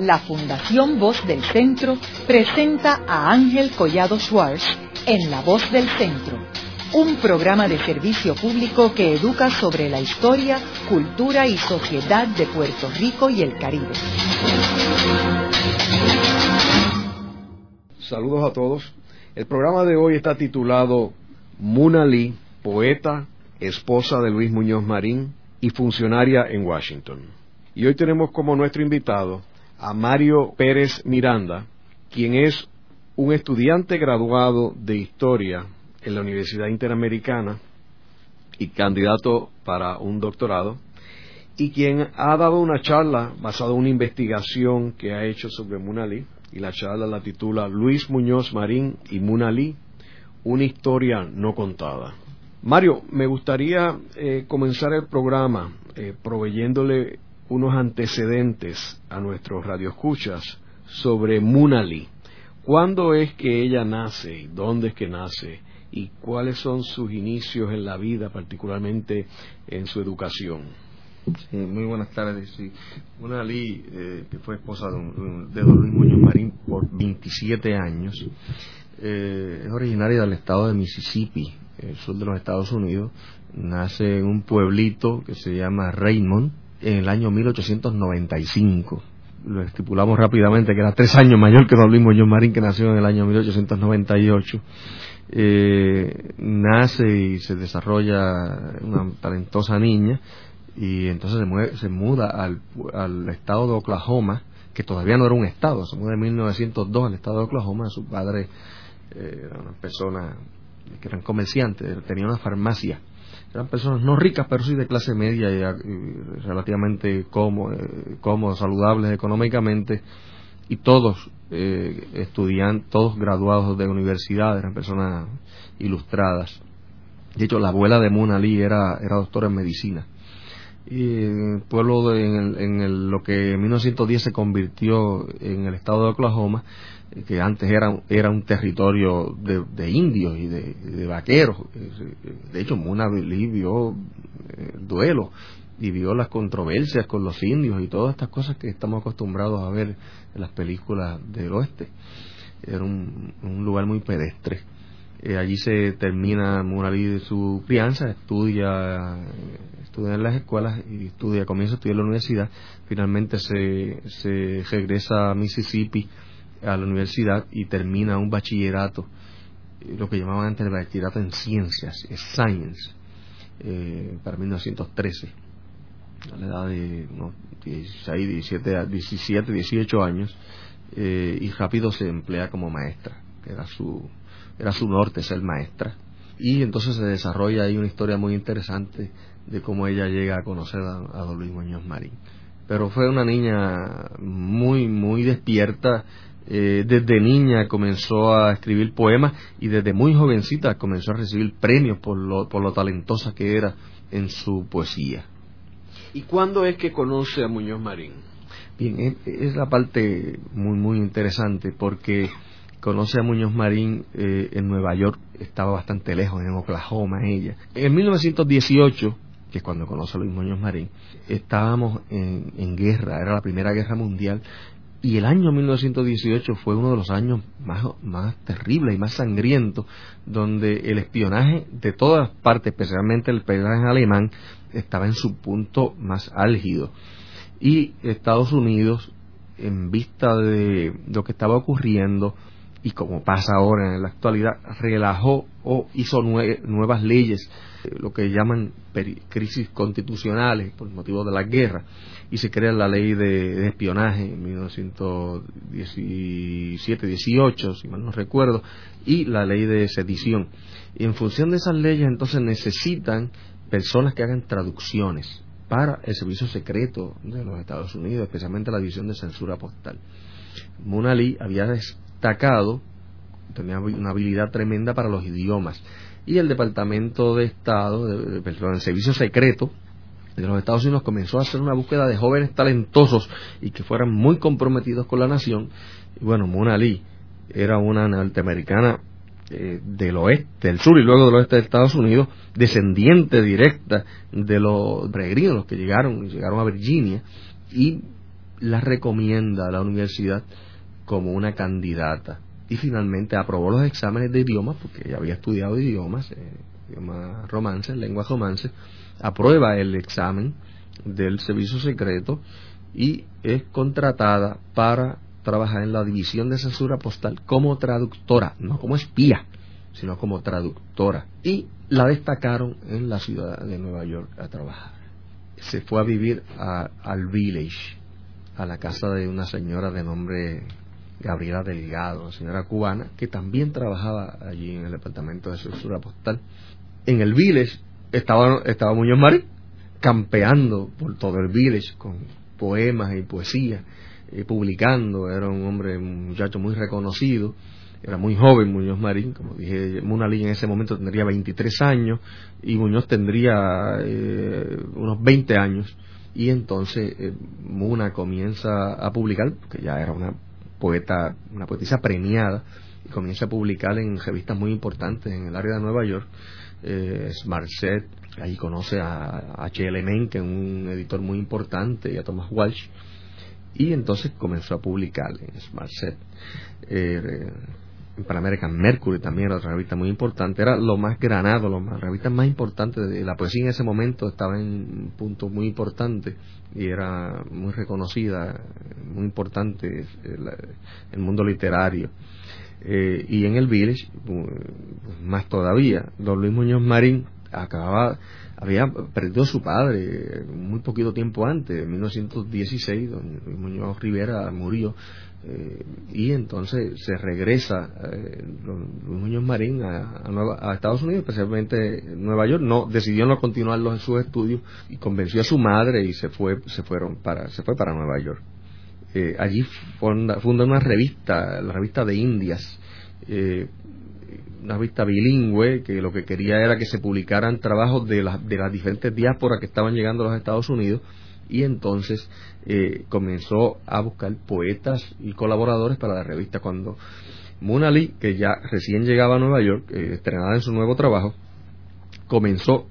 la Fundación Voz del Centro presenta a Ángel Collado Schwartz en La Voz del Centro, un programa de servicio público que educa sobre la historia, cultura y sociedad de Puerto Rico y el Caribe. Saludos a todos. El programa de hoy está titulado Muna Lee, poeta, esposa de Luis Muñoz Marín y funcionaria en Washington. Y hoy tenemos como nuestro invitado a Mario Pérez Miranda, quien es un estudiante graduado de Historia en la Universidad Interamericana y candidato para un doctorado, y quien ha dado una charla basada en una investigación que ha hecho sobre Munali, y la charla la titula Luis Muñoz Marín y Munali, una historia no contada. Mario, me gustaría eh, comenzar el programa eh, proveyéndole unos antecedentes a nuestros radioescuchas sobre Munali. ¿Cuándo es que ella nace? ¿Dónde es que nace? ¿Y cuáles son sus inicios en la vida, particularmente en su educación? Sí, muy buenas tardes. Sí. Munali, eh, que fue esposa de, de, don Luis Muñoz Marín por 27 años, eh, es originaria del estado de Mississippi, el sur de los Estados Unidos. Nace en un pueblito que se llama Raymond en el año 1895. Lo estipulamos rápidamente que era tres años mayor que don Luis Muñoz Marín, que nació en el año 1898. Eh, nace y se desarrolla una talentosa niña y entonces se, mueve, se muda al, al, estado de Oklahoma, que todavía no era un estado, se muda en 1902 al estado de Oklahoma, su padre eh, era una persona que eran comerciantes, tenía una farmacia, eran personas no ricas, pero sí de clase media y, relativamente cómodos, cómodo, saludables económicamente, y todos eh, estudiantes, todos graduados de universidad, eran personas ilustradas. De hecho, la abuela de Mona Lee era, era doctora en medicina. Y el pueblo, de, en, el, en lo que en 1910 se convirtió en el estado de Oklahoma, que antes era, era un territorio de, de indios y de, de, vaqueros. De hecho, Muna vio eh, duelo y vio las controversias con los indios y todas estas cosas que estamos acostumbrados a ver en las películas del oeste. Era un, un lugar muy pedestre. Eh, allí se termina Munali de su crianza, estudia, estudia en las escuelas y estudia, comienza a estudiar en la universidad. Finalmente se, se regresa a Mississippi a la universidad y termina un bachillerato, lo que llamaban antes el bachillerato en ciencias, science, eh, para 1913 a la edad de unos 16, 17, 17 18 años, eh, y rápido se emplea como maestra, era su, era su norte ser maestra. Y entonces se desarrolla ahí una historia muy interesante de cómo ella llega a conocer a, a don Luis Muñoz Marín. Pero fue una niña muy, muy despierta, eh, desde niña comenzó a escribir poemas y desde muy jovencita comenzó a recibir premios por lo, por lo talentosa que era en su poesía. ¿Y cuándo es que conoce a Muñoz Marín? Bien, es, es la parte muy, muy interesante porque conoce a Muñoz Marín eh, en Nueva York, estaba bastante lejos, en Oklahoma ella. En 1918, que es cuando conoce a Luis Muñoz Marín, estábamos en, en guerra, era la Primera Guerra Mundial, y el año 1918 fue uno de los años más, más terribles y más sangrientos, donde el espionaje de todas partes, especialmente el espionaje alemán, estaba en su punto más álgido. Y Estados Unidos, en vista de lo que estaba ocurriendo, y como pasa ahora en la actualidad, relajó o hizo nue nuevas leyes, eh, lo que llaman crisis constitucionales por motivo de la guerra, y se crea la ley de, espionaje en 1917-18, si mal no recuerdo, y la ley de sedición. Y en función de esas leyes, entonces necesitan personas que hagan traducciones para el servicio secreto de los Estados Unidos, especialmente la división de censura postal. Munali había destacado, tenía una habilidad tremenda para los idiomas, y el Departamento de Estado, de, el servicio secreto de los Estados Unidos comenzó a hacer una búsqueda de jóvenes talentosos y que fueran muy comprometidos con la nación. Y bueno, Munali era una norteamericana eh, del oeste, del sur y luego del oeste de Estados Unidos, descendiente directa de los peregrinos, los que llegaron, llegaron a Virginia, y la recomienda a la universidad como una candidata y finalmente aprobó los exámenes de idiomas porque ella había estudiado idiomas, eh, idiomas romances, lenguas romances, aprueba el examen del servicio secreto y es contratada para trabajar en la división de censura postal como traductora, no como espía, sino como traductora. Y la destacaron en la ciudad de Nueva York a trabajar. Se fue a vivir al village, a la casa de una señora de nombre Gabriela Delgado, una señora cubana, que también trabajaba allí en el departamento de censura postal. En el village estaba, estaba Muñoz Marín, campeando por todo el village con poemas y poesía, eh, publicando, era un hombre, un muchacho muy reconocido, era muy joven Muñoz Marín, como dije, Munalí en ese momento tendría 23 años y Muñoz tendría eh, unos 20 años. Y entonces eh, Muna comienza a publicar, que ya era una poeta, una poetisa premiada, y comienza a publicar en revistas muy importantes en el área de Nueva York, eh, Set, ahí conoce a H.L. Mencken, un editor muy importante, y a Thomas Walsh, y entonces comenzó a publicar en Smart Set. Eh, en American Mercury también era otra revista muy importante, era lo más granado, lo más, la revista más importante de la poesía en ese momento estaba en un punto muy importante y era muy reconocida, muy importante el, el mundo literario. Eh, y en el Village, más todavía, don Luis Muñoz Marín acababa, había perdido a su padre muy poquito tiempo antes, en 1916, don Luis Muñoz Rivera murió eh, y entonces se regresa eh, Luis Muñoz Marín a, Estados Unidos, especialmente Nueva York, no decidió no continuar los, sus estudios y convenció a su madre y se fue se fueron para se fue para Nueva York. Eh, allí funda, una revista, la revista de Indias, eh, una revista bilingüe que lo que quería era que se publicaran trabajos de, de las diferentes diásporas que estaban llegando a los Estados Unidos y entonces eh, comenzó a buscar poetas y colaboradores para la revista. Cuando Mona Lee, que ya recién llegaba a Nueva York, eh, estrenada en su nuevo trabajo, comenzó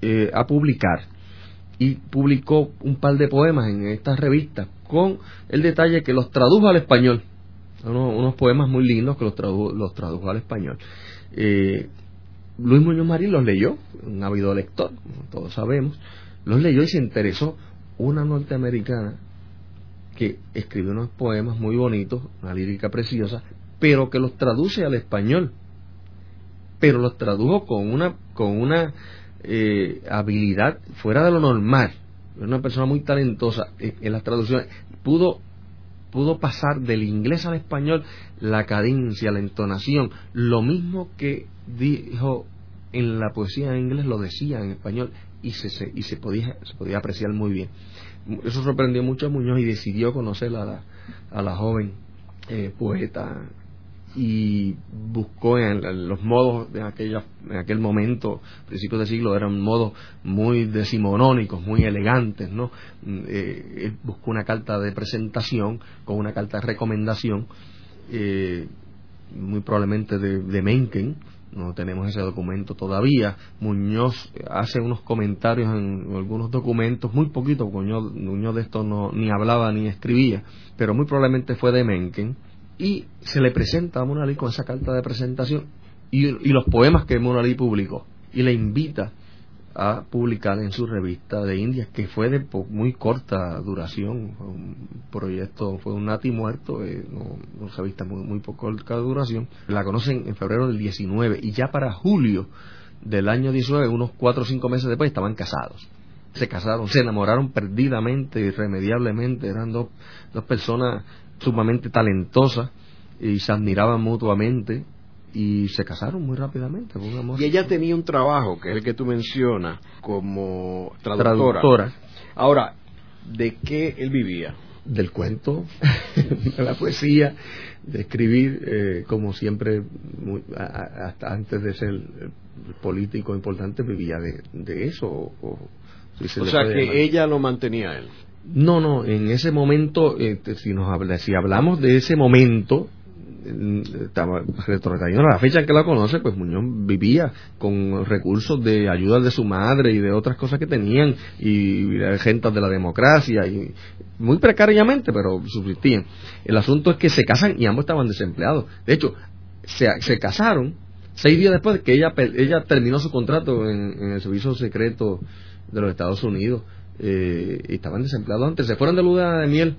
eh, a publicar y publicó un par de poemas en esta revista con el detalle que los tradujo al español. Unos, poemas muy lindos que los tradujo, los tradujo al español. Luis Muñoz Marín los leyó, un ávido lector, como todos sabemos, los leyó y se interesó una norteamericana que escribe unos poemas muy bonitos, una lírica preciosa, pero que los traduce al español. Pero los tradujo con una, con una eh, habilidad fuera de lo normal. Una persona muy talentosa en las traducciones. Pudo, pudo pasar del inglés al español la cadencia, la entonación. Lo mismo que dijo en la poesía en inglés, lo decía en español y se, y se, podía, se podía apreciar muy bien. Eso sorprendió mucho a Muñoz y decidió conocer a la, a la joven eh, poeta y buscó en, los modos de aquella, en aquel momento, principios del siglo, eran modos muy decimonónicos, muy elegantes, ¿no? Eh, él buscó una carta de presentación con una carta de recomendación, eh, muy probablemente de, de Mencken, no tenemos ese documento todavía. Muñoz hace unos comentarios en algunos documentos, muy poquito, Muñoz, Muñoz de esto no, ni hablaba ni escribía, pero muy probablemente fue de Mencken, y se le presenta a Monalí con esa carta de presentación y, y los poemas que Monalí publicó, y le invita a publicar en su revista de Indias, que fue de muy corta duración, fue un proyecto, fue un nati muerto, eh, no, una revista muy, muy corta duración. La conocen en febrero del 19 y ya para julio del año 19, unos cuatro o cinco meses después, estaban casados. Se casaron, se enamoraron perdidamente, irremediablemente, eran dos, dos personas sumamente talentosas y se admiraban mutuamente y se casaron muy rápidamente. Y ella tenía un trabajo, que es el que tú mencionas, como traductora. Ahora, ¿de qué él vivía? Del cuento, de la poesía, de escribir, eh, como siempre, hasta antes de ser político importante, vivía de, eso. O, sea, que ella lo mantenía él. No, no, en ese momento, eh, si, nos habla, si hablamos de ese momento, retrotrayendo a la fecha en que la conoce, pues Muñoz vivía con recursos de ayuda de su madre y de otras cosas que tenían y gentas de la democracia y muy precariamente, pero subsistían. El asunto es que se casan y ambos estaban desempleados. De hecho, se, se casaron seis días después de que ella, ella terminó su contrato en, el servicio secreto de los Estados Unidos eh, y estaban desempleados antes. Se fueron de luna de miel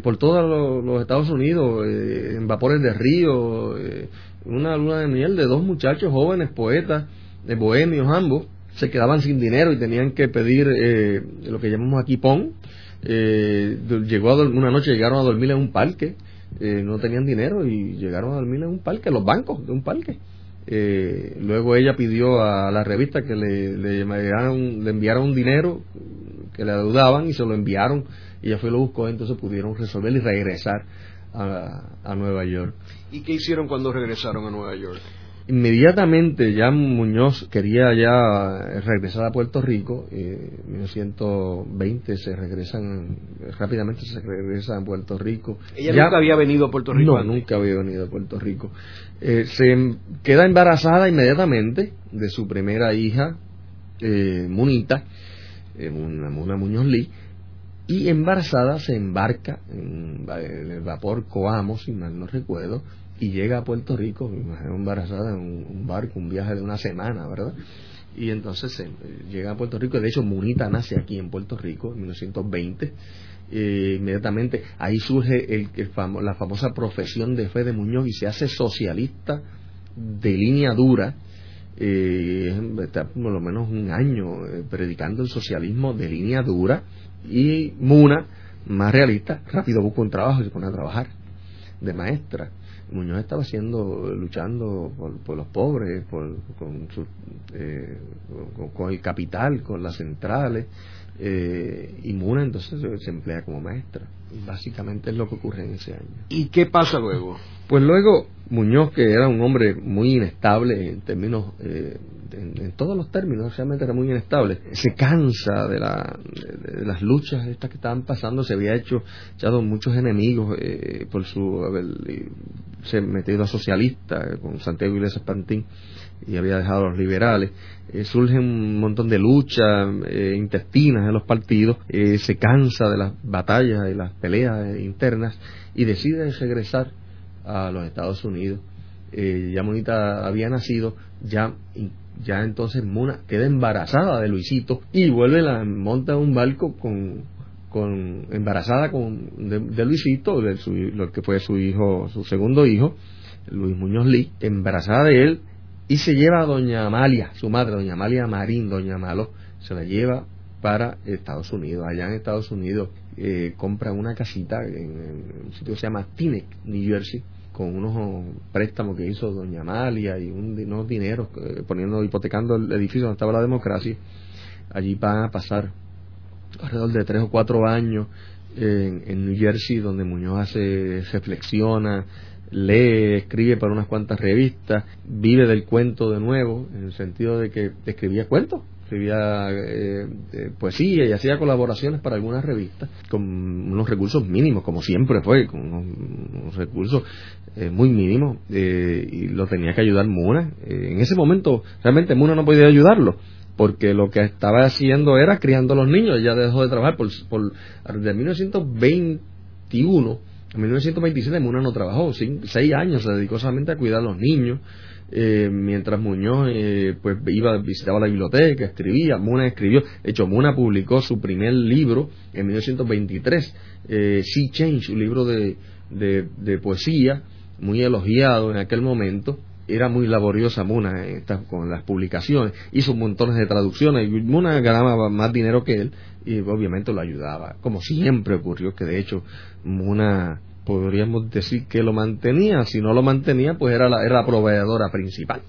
por todos los, Estados Unidos, eh, en vapores de río, eh, una luna de miel de dos muchachos jóvenes, poetas, bohemios ambos, se quedaban sin dinero y tenían que pedir eh, lo que llamamos aquí pon. llegó a, una noche llegaron a dormir en un parque, no tenían dinero y llegaron a dormir en un parque, los bancos de un parque. luego ella pidió a la revista que le, le, le enviaran un dinero que le adeudaban y se lo enviaron y ella fue y lo buscó, entonces pudieron resolver y regresar a, Nueva York. ¿Y qué hicieron cuando regresaron a Nueva York? Inmediatamente ya Muñoz quería ya regresar a Puerto Rico, en 1920 se regresan, rápidamente se regresan a Puerto Rico. ¿Ella nunca había venido a Puerto Rico? No, nunca había venido a Puerto Rico. Eh, se queda embarazada inmediatamente de su primera hija, eh, Munita, eh, una, una Muñoz Lee, y embarazada se embarca en, el vapor Coamo, si mal no recuerdo, y llega a Puerto Rico, embarazada en un, barco, un viaje de una semana, ¿verdad? Y entonces se, llega a Puerto Rico, de hecho Munita nace aquí en Puerto Rico en 1920, eh, inmediatamente ahí surge el, la famosa profesión de fe de Muñoz y se hace socialista de línea dura, eh, está por lo menos un año eh, predicando el socialismo de línea dura, y Muna, más realista, rápido busca un trabajo y se pone a trabajar de maestra. Muñoz estaba haciendo, luchando por, los pobres, por, con, su, eh, con, el capital, con las centrales, eh, y Muna entonces se emplea como maestra. Básicamente es lo que ocurre en ese año. ¿Y qué pasa luego? Pues luego Muñoz, que era un hombre muy inestable en términos, eh, en, todos los términos, realmente era muy inestable, se cansa de, la, de, las luchas estas que estaban pasando, se había hecho, echado muchos enemigos eh, por su haber metido a socialista con Santiago Iglesias Pantín y había dejado a los liberales. Eh, surgen un montón de luchas eh, intestinas en los partidos, se cansa de las batallas y las peleas internas y decide regresar a los Estados Unidos. Eh, ya Monita había nacido, ya, ya entonces Mona queda embarazada de Luisito y vuelve, la monta un barco con, con embarazada con, de, Luisito, de su, lo que fue su hijo, su segundo hijo, Luis Muñoz Lee, embarazada de él, y se lleva a doña Amalia, su madre, doña Amalia Marín, doña Malo, se la lleva para Estados Unidos. Allá en Estados Unidos eh, compra una casita en, un sitio que se llama Teaneck, New Jersey, con unos préstamos que hizo doña Amalia y unos dineros eh, poniendo hipotecando el edificio donde estaba la democracia allí van a pasar alrededor de tres o cuatro años en, New Jersey donde Muñoz hace reflexiona lee escribe para unas cuantas revistas vive del cuento de nuevo en el sentido de que escribía cuentos escribía eh, poesía y hacía colaboraciones para algunas revistas con unos recursos mínimos, como siempre fue, con unos, recursos eh, muy mínimos, eh, y lo tenía que ayudar Muna. en ese momento realmente Muna no podía ayudarlo, porque lo que estaba haciendo era criando a los niños, ya dejó de trabajar por, por desde 1921 en 1927 Muna no trabajó, seis años se dedicó solamente a cuidar a los niños, eh, mientras Muñoz eh, pues iba visitaba la biblioteca, escribía, Muna escribió, de hecho Muna publicó su primer libro en 1923, eh, Sea Change, un libro de, de, poesía muy elogiado en aquel momento, era muy laboriosa Muna con las publicaciones, hizo montones de traducciones y Muna ganaba más dinero que él y obviamente lo ayudaba, como siempre ocurrió que de hecho Muna podríamos decir que lo mantenía, si no lo mantenía, pues era la, era proveedora principal.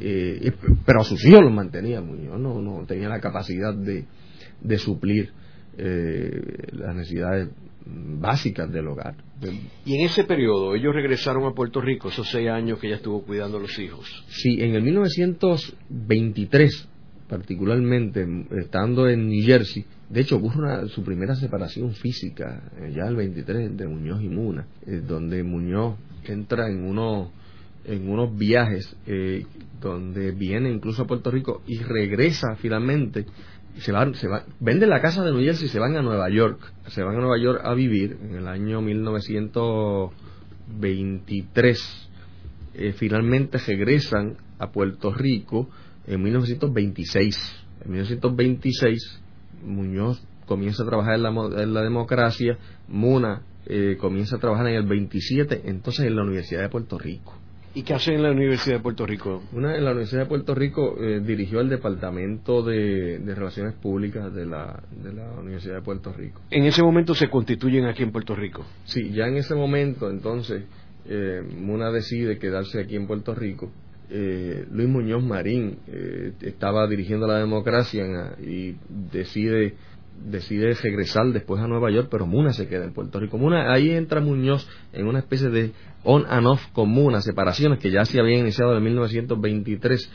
Eh, pero a sus hijos los mantenía Muñoz, no, no tenía la capacidad de, de suplir eh, las necesidades básicas del hogar. Y en ese periodo, ellos regresaron a Puerto Rico, esos seis años que ella estuvo cuidando a los hijos. Sí, en el 1923 particularmente estando en New Jersey, de hecho ocurre su primera separación física, eh, ya el 23 de Muñoz y Muna, eh, donde Muñoz entra en uno en unos viajes eh, donde viene incluso a Puerto Rico y regresa finalmente se van, se va, venden la casa de New Jersey y se van a Nueva York. Se van a Nueva York a vivir en el año 1923. Eh, finalmente regresan a Puerto Rico en 1926. En 1926 Muñoz comienza a trabajar en la, en la democracia, Muna eh, comienza a trabajar en el 27, entonces en la Universidad de Puerto Rico. ¿Y qué hace en la Universidad de Puerto Rico? Una, en la Universidad de Puerto Rico eh, dirigió el Departamento de, Relaciones Públicas de la, de la Universidad de Puerto Rico. ¿En ese momento se constituyen aquí en Puerto Rico? Sí, ya en ese momento entonces eh, Muna decide quedarse aquí en Puerto Rico. Eh, Luis Muñoz Marín estaba dirigiendo la democracia y decide decide regresar después a Nueva York, pero Muna se queda en Puerto Rico. Muna, ahí entra Muñoz en una especie de on and off con Muna, separaciones que ya se habían iniciado en 1923.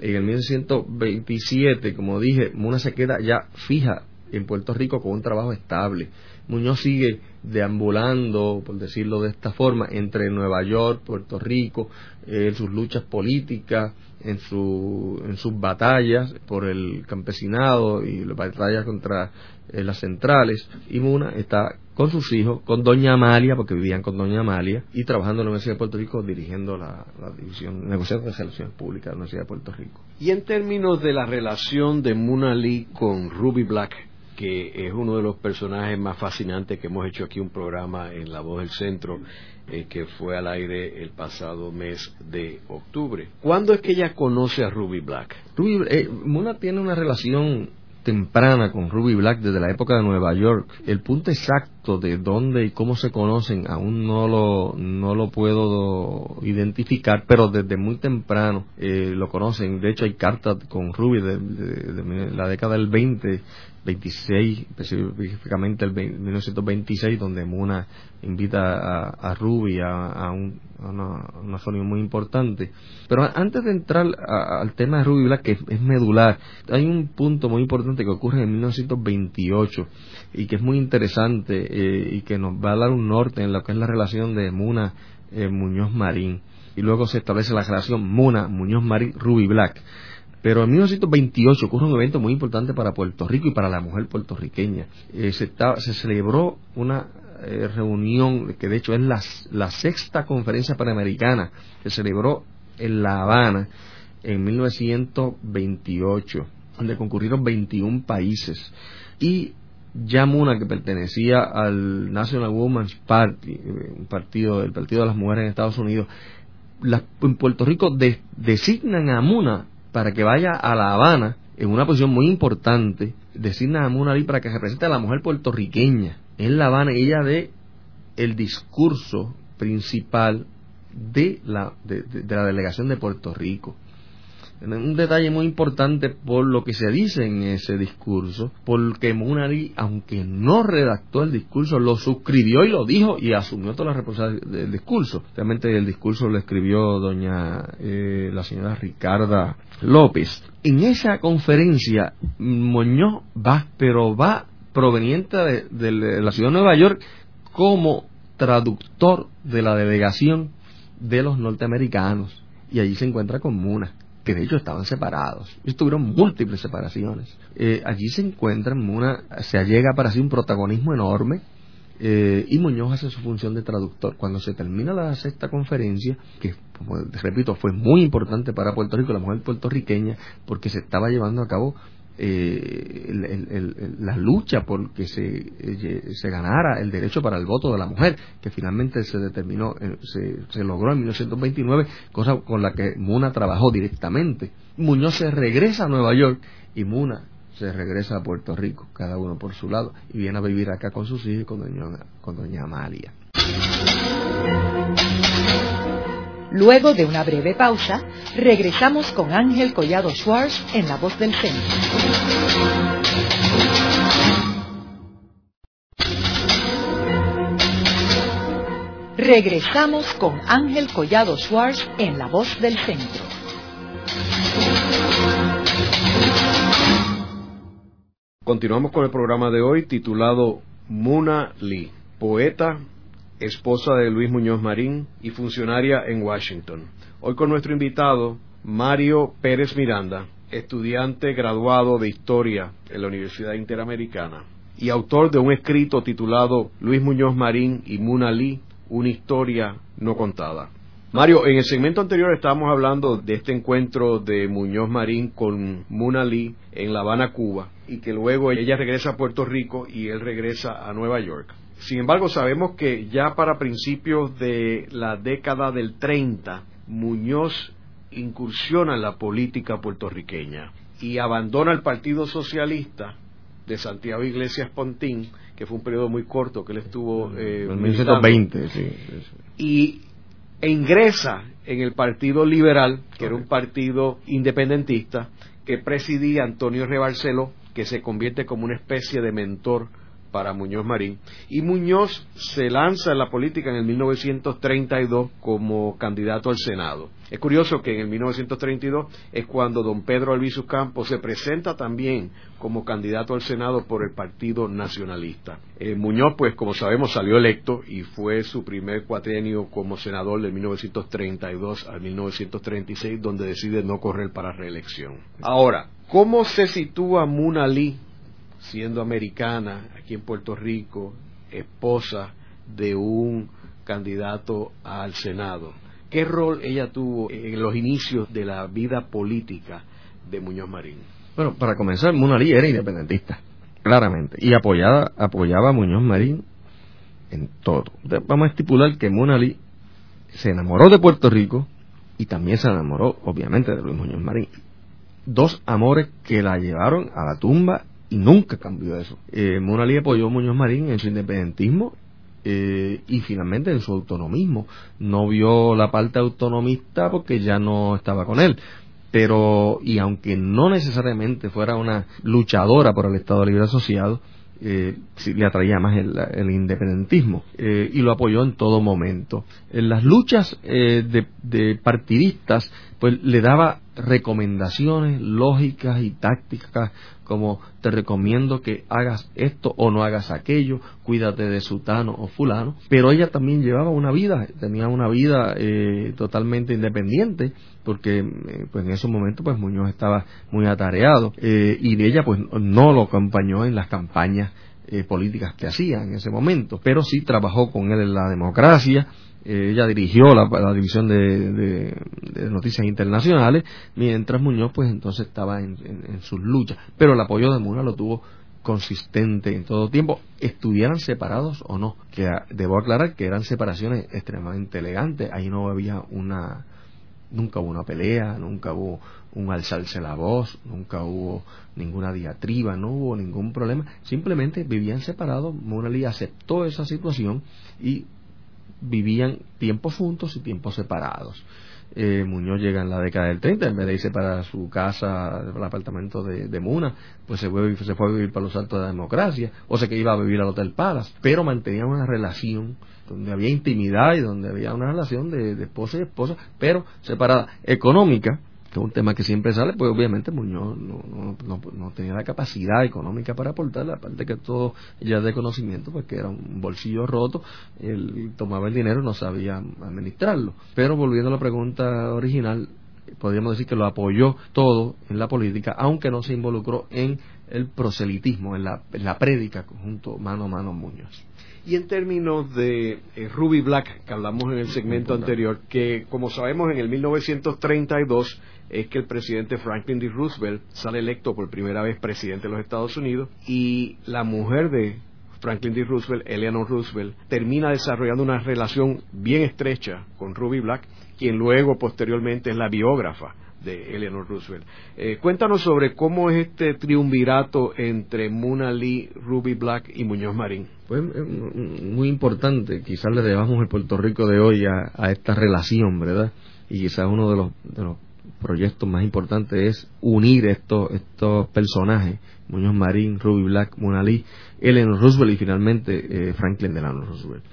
En el 1927, como dije, Muna se queda ya fija en Puerto Rico con un trabajo estable. Muñoz sigue deambulando, por decirlo de esta forma, entre Nueva York, Puerto Rico, en sus luchas políticas, en, su, en sus batallas por el campesinado y las batallas contra eh, las centrales. Y Muna está con sus hijos, con Doña Amalia, porque vivían con Doña Amalia, y trabajando en la Universidad de Puerto Rico dirigiendo la, división, negociación de relaciones públicas de la Universidad de Puerto Rico. Y en términos de la relación de Muna Lee con Ruby Black, que es uno de los personajes más fascinantes que hemos hecho aquí un programa en La Voz del Centro, eh, que fue al aire el pasado mes de octubre. ¿Cuándo es que ella conoce a Ruby Black? Ruby, eh, Muna tiene una relación temprana con Ruby Black desde la época de Nueva York. El punto exacto de dónde y cómo se conocen aún no lo, no lo puedo identificar, pero desde muy temprano eh, lo conocen. De hecho, hay cartas con Ruby de, de la década del 20 26, específicamente el 1926, donde Muna invita a, a Ruby a, una, zona muy importante. Pero antes de entrar al tema de Ruby Black, que es, medular, hay un punto muy importante que ocurre en 1928 y que es muy interesante eh, y que nos va a dar un norte en lo que es la relación de Muna eh, Muñoz Marín. Y luego se establece la relación Muna Muñoz Marín Ruby Black. Pero en 1928 ocurre un evento muy importante para Puerto Rico y para la mujer puertorriqueña. Eh, se, celebró una eh, reunión que de hecho es la, sexta conferencia panamericana que se celebró en La Habana en 1928, donde concurrieron 21 países. Y Yamuna, que pertenecía al National Women's Party, eh, un partido, el Partido de las Mujeres en Estados Unidos, en Puerto Rico designan a Muna para que vaya a La Habana en una posición muy importante, designa a Muna para que represente a la mujer puertorriqueña en La Habana ella de el discurso principal de la, de la delegación de Puerto Rico un detalle muy importante por lo que se dice en ese discurso, porque Munari, aunque no redactó el discurso, lo suscribió y lo dijo y asumió toda la responsabilidad del discurso. Realmente el discurso lo escribió doña eh, la señora Ricarda López. En esa conferencia, Muñoz va, pero va proveniente de la ciudad de Nueva York como traductor de la delegación de los norteamericanos. Y allí se encuentra con Muna que de hecho estaban separados. Y tuvieron múltiples separaciones. Eh, allí se encuentran, una, se allega para sí un protagonismo enorme. Eh, y Muñoz hace su función de traductor. Cuando se termina la sexta conferencia, que repito, fue muy importante para Puerto Rico, la mujer puertorriqueña, porque se estaba llevando a cabo eh, la lucha por que se, eh, se ganara el derecho para el voto de la mujer, que finalmente se determinó, eh, se, se logró en 1929, cosa con la que Muna trabajó directamente. Muñoz se regresa a Nueva York y Muna se regresa a Puerto Rico, cada uno por su lado, y viene a vivir acá con sus hijos y con doña, con doña Amalia. Luego de una breve pausa, regresamos con Ángel Collado Schwartz en La Voz del Centro. Regresamos con Ángel Collado Schwartz en La Voz del Centro. Continuamos con el programa de hoy titulado Muna Lee, poeta, esposa de Luis Muñoz Marín y funcionaria en Washington. Hoy con nuestro invitado, Mario Pérez Miranda, estudiante graduado de Historia en la Universidad Interamericana y autor de un escrito titulado Luis Muñoz Marín y Muna Lee, una historia no contada. Mario, en el segmento anterior estábamos hablando de este encuentro de Muñoz Marín con Muna Lee en La Habana, Cuba, y que luego ella regresa a Puerto Rico y él regresa a Nueva York. Sin embargo, sabemos que ya para principios de la década del 30, Muñoz incursiona en la política puertorriqueña y abandona el Partido Socialista de Santiago Iglesias Pontín, que fue un periodo muy corto que él estuvo... Eh, en 1920, sí. Y e ingresa en el Partido Liberal, que era un partido independentista, que presidía Antonio Rebarcelo, que se convierte como una especie de mentor para Muñoz Marín. Y Muñoz se lanza en la política en el 1932 como candidato al Senado. Es curioso que en el 1932 es cuando don Pedro Albizu Campos se presenta también como candidato al Senado por el Partido Nacionalista. Eh, Muñoz, pues como sabemos, salió electo y fue su primer cuatrienio como senador de 1932 al 1936, donde decide no correr para reelección. Ahora, ¿cómo se sitúa Muna Lee siendo americana aquí en Puerto Rico, esposa de un candidato al Senado. ¿Qué rol ella tuvo en los inicios de la vida política de Muñoz Marín? Bueno, para comenzar, Munalí era independentista, claramente, y apoyaba, apoyaba a Muñoz Marín en todo. Vamos a estipular que Munalí se enamoró de Puerto Rico y también se enamoró, obviamente, de Luis Muñoz Marín. Dos amores que la llevaron a la tumba y nunca cambió eso. Eh, apoyó a Muñoz Marín en su independentismo eh, y finalmente en su autonomismo. No vio la parte autonomista porque ya no estaba con él. Pero, y aunque no necesariamente fuera una luchadora por el Estado Libre Asociado, eh, le atraía más el, independentismo eh, y lo apoyó en todo momento. En las luchas eh, de, de, partidistas, pues le daba recomendaciones lógicas y tácticas como te recomiendo que hagas esto o no hagas aquello, cuídate de sutano o fulano, pero ella también llevaba una vida, tenía una vida eh, totalmente independiente, porque eh, pues en ese momento pues Muñoz estaba muy atareado eh, y ella pues no lo acompañó en las campañas políticas que hacía en ese momento, pero sí trabajó con él en la democracia, eh, ella dirigió la, división de, noticias internacionales, mientras Muñoz pues entonces estaba en, sus luchas. Pero el apoyo de Muna lo tuvo consistente en todo tiempo, estuvieran separados o no, que debo aclarar que eran separaciones extremadamente elegantes, ahí no había una, nunca hubo una pelea, nunca hubo un alzarse la voz, nunca hubo ninguna diatriba, no hubo ningún problema, simplemente vivían separados, Munali aceptó esa situación y vivían tiempos juntos y tiempos separados. Eh, Muñoz llega en la década del 30, en vez de irse para su casa, el apartamento de, Muna, pues se fue, se fue a vivir para los altos de la democracia, o sea que iba a vivir al Hotel Palace, pero mantenía una relación donde había intimidad y donde había una relación de, de esposa y esposa, pero separada, económica, es un tema que siempre sale, pues obviamente Muñoz no, no, no, tenía la capacidad económica para aportar, aparte que todo ya de conocimiento, pues que era un bolsillo roto, él tomaba el dinero y no sabía administrarlo. Pero volviendo a la pregunta original, podríamos decir que lo apoyó todo en la política, aunque no se involucró en el proselitismo, en la, en la prédica junto mano a mano Muñoz. Y en términos de eh, Ruby Black, que hablamos en el segmento anterior, que como sabemos en el 1932 es que el presidente Franklin D. Roosevelt sale electo por primera vez presidente de los Estados Unidos y la mujer de Franklin D. Roosevelt, Eleanor Roosevelt, termina desarrollando una relación bien estrecha con Ruby Black, quien luego posteriormente es la biógrafa de Eleanor Roosevelt. Eh, cuéntanos sobre cómo es este triunvirato entre Muna Lee, Ruby Black y Muñoz Marín. Pues muy importante, quizás le debamos el Puerto Rico de hoy a, esta relación, ¿verdad? Y quizás uno de los, de los proyectos más importantes es unir estos, estos personajes, Muñoz Marín, Ruby Black, Muna Lee, Eleanor Roosevelt y finalmente eh, Franklin Delano Roosevelt.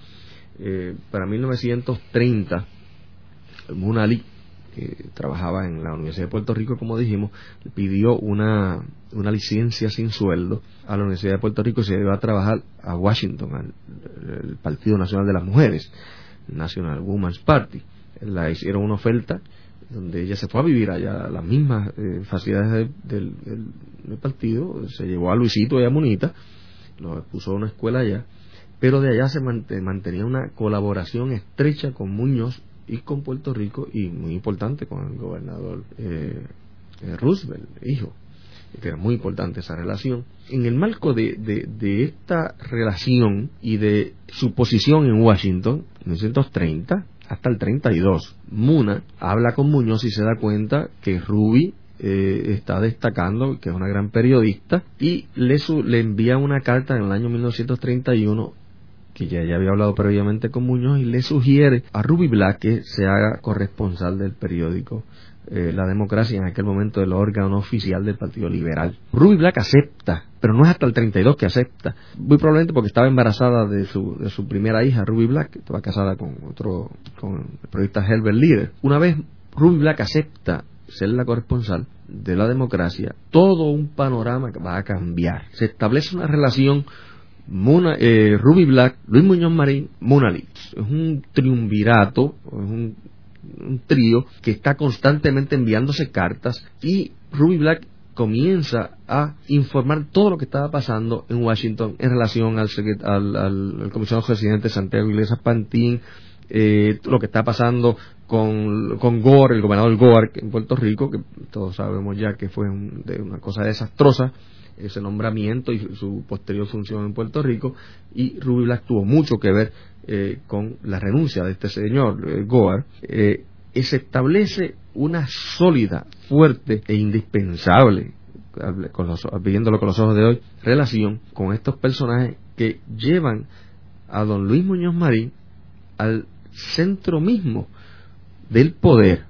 Eh, para 1930, Muna Lee que trabajaba en la Universidad de Puerto Rico, como dijimos, pidió una, una licencia sin sueldo a la Universidad de Puerto Rico y se iba a trabajar a Washington, al, Partido Nacional de las Mujeres, National Women's Party. La hicieron una oferta donde ella se fue a vivir allá las mismas eh, facilidades del, partido, se llevó a Luisito y a Monita, lo puso a una escuela allá, pero de allá se mantenía una colaboración estrecha con Muñoz y con Puerto Rico y muy importante con el gobernador eh, eh, Roosevelt, hijo, que era muy importante esa relación. En el marco de, de, esta relación y de su posición en Washington, en 1930 hasta el 32, Muna habla con Muñoz y se da cuenta que Ruby eh, está destacando, que es una gran periodista, y le, le envía una carta en el año 1931 que ya, había hablado previamente con Muñoz y le sugiere a Ruby Black que se haga corresponsal del periódico eh, La Democracia, en aquel momento el órgano oficial del Partido Liberal. Ruby Black acepta, pero no es hasta el 32 que acepta, muy probablemente porque estaba embarazada de su, de su primera hija, Ruby Black, estaba casada con otro, con el periodista Herbert Leader. Una vez Ruby Black acepta ser la corresponsal de la democracia, todo un panorama va a cambiar. Se establece una relación Muna, eh, Ruby Black, Luis Muñoz Marín, Mona Es un triunvirato, es un, trío que está constantemente enviándose cartas y Ruby Black comienza a informar todo lo que estaba pasando en Washington en relación al, al, al, comisionado residente Santiago Iglesias Pantín, eh, lo que está pasando con, con Gore, el gobernador Gore en Puerto Rico, que todos sabemos ya que fue de una cosa desastrosa, ese nombramiento y su posterior función en Puerto Rico y Ruby Black tuvo mucho que ver eh, con la renuncia de este señor eh, Goar eh, se establece una sólida, fuerte e indispensable con viéndolo con los ojos de hoy, relación con estos personajes que llevan a don Luis Muñoz Marín al centro mismo del poder,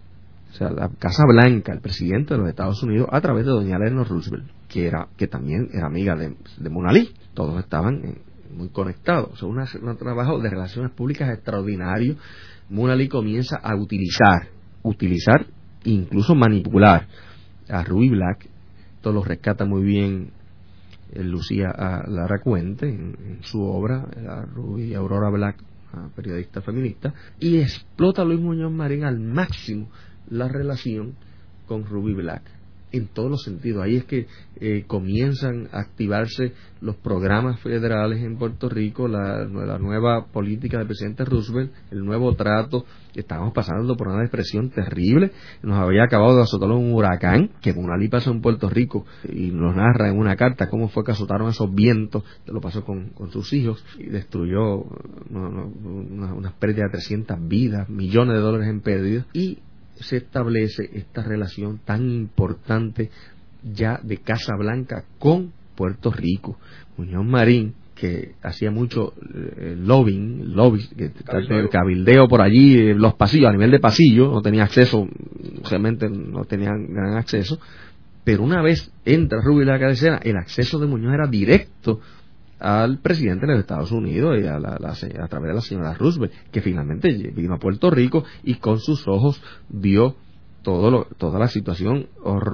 o sea, la Casa Blanca, el presidente de los Estados Unidos, a través de doña Eleanor Roosevelt que era que también era amiga de, de Todos estaban muy conectados. O sea, un trabajo de relaciones públicas extraordinario. Munali comienza a utilizar, utilizar, incluso manipular a Ruby Black. Esto lo rescata muy bien eh, Lucía Lara Cuente en, su obra, la Ruby Aurora Black, periodista feminista, y explota Luis Muñoz Marín al máximo la relación con Ruby Black en todos los sentidos. Ahí es que eh, comienzan a activarse los programas federales en Puerto Rico, la, nueva política del presidente Roosevelt, el nuevo trato. Estábamos pasando por una depresión terrible. Nos había acabado de azotar un huracán que Munalí pasó en Puerto Rico y nos narra en una carta cómo fue que azotaron esos vientos. Lo pasó con, sus hijos y destruyó una, unas pérdidas de 300 vidas, millones de dólares en pérdidas. Y se establece esta relación tan importante ya de Casa Blanca con Puerto Rico. Muñoz Marín, que hacía mucho eh, lobbying, lobby, el cabildeo por allí, eh, los pasillos, a nivel de pasillo, no tenía acceso, realmente no tenían gran acceso, pero una vez entra Rubio la cabecera, el acceso de Muñoz era directo al presidente de los Estados Unidos y a, a través de la señora Roosevelt, que finalmente vino a Puerto Rico y con sus ojos vio todo toda la situación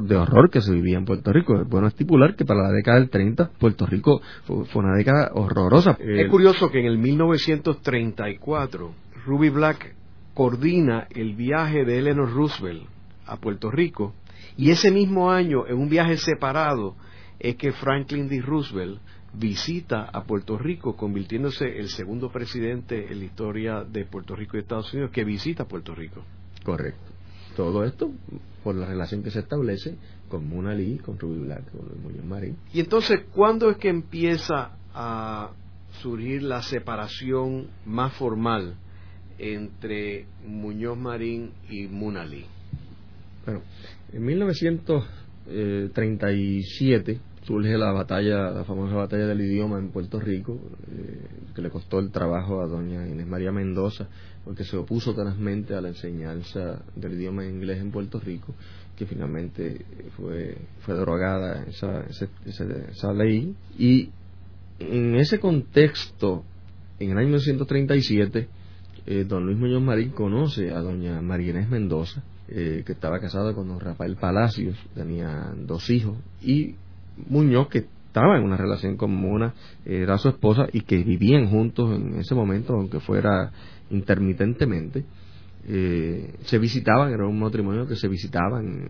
de horror que se vivía en Puerto Rico. Es bueno estipular que para la década del 30 Puerto Rico fue, una década horrorosa. Es curioso que en el 1934 Ruby Black coordina el viaje de Eleanor Roosevelt a Puerto Rico y ese mismo año en un viaje separado es que Franklin D. Roosevelt visita a Puerto Rico, convirtiéndose el segundo presidente en la historia de Puerto Rico y Estados Unidos que visita Puerto Rico. Correcto. Todo esto por la relación que se establece con Mona Lee, con Ruby Black, con Muñoz Marín. Y entonces, ¿cuándo es que empieza a surgir la separación más formal entre Muñoz Marín y Mona Lee? Bueno, en 1937 surge la batalla, la famosa batalla del idioma en Puerto Rico, eh, que le costó el trabajo a doña Inés María Mendoza, porque se opuso tenazmente a la enseñanza del idioma inglés en Puerto Rico, que finalmente fue, fue derogada esa, esa, ley. Y en ese contexto, en el año 1937, eh, don Luis Muñoz Marín conoce a doña María Inés Mendoza, eh, que estaba casado con don Rafael Palacios, tenía dos hijos, y Muñoz, que estaba en una relación con Muna, era su esposa y que vivían juntos en ese momento, aunque fuera intermitentemente. Eh, se visitaban, era un matrimonio que se visitaban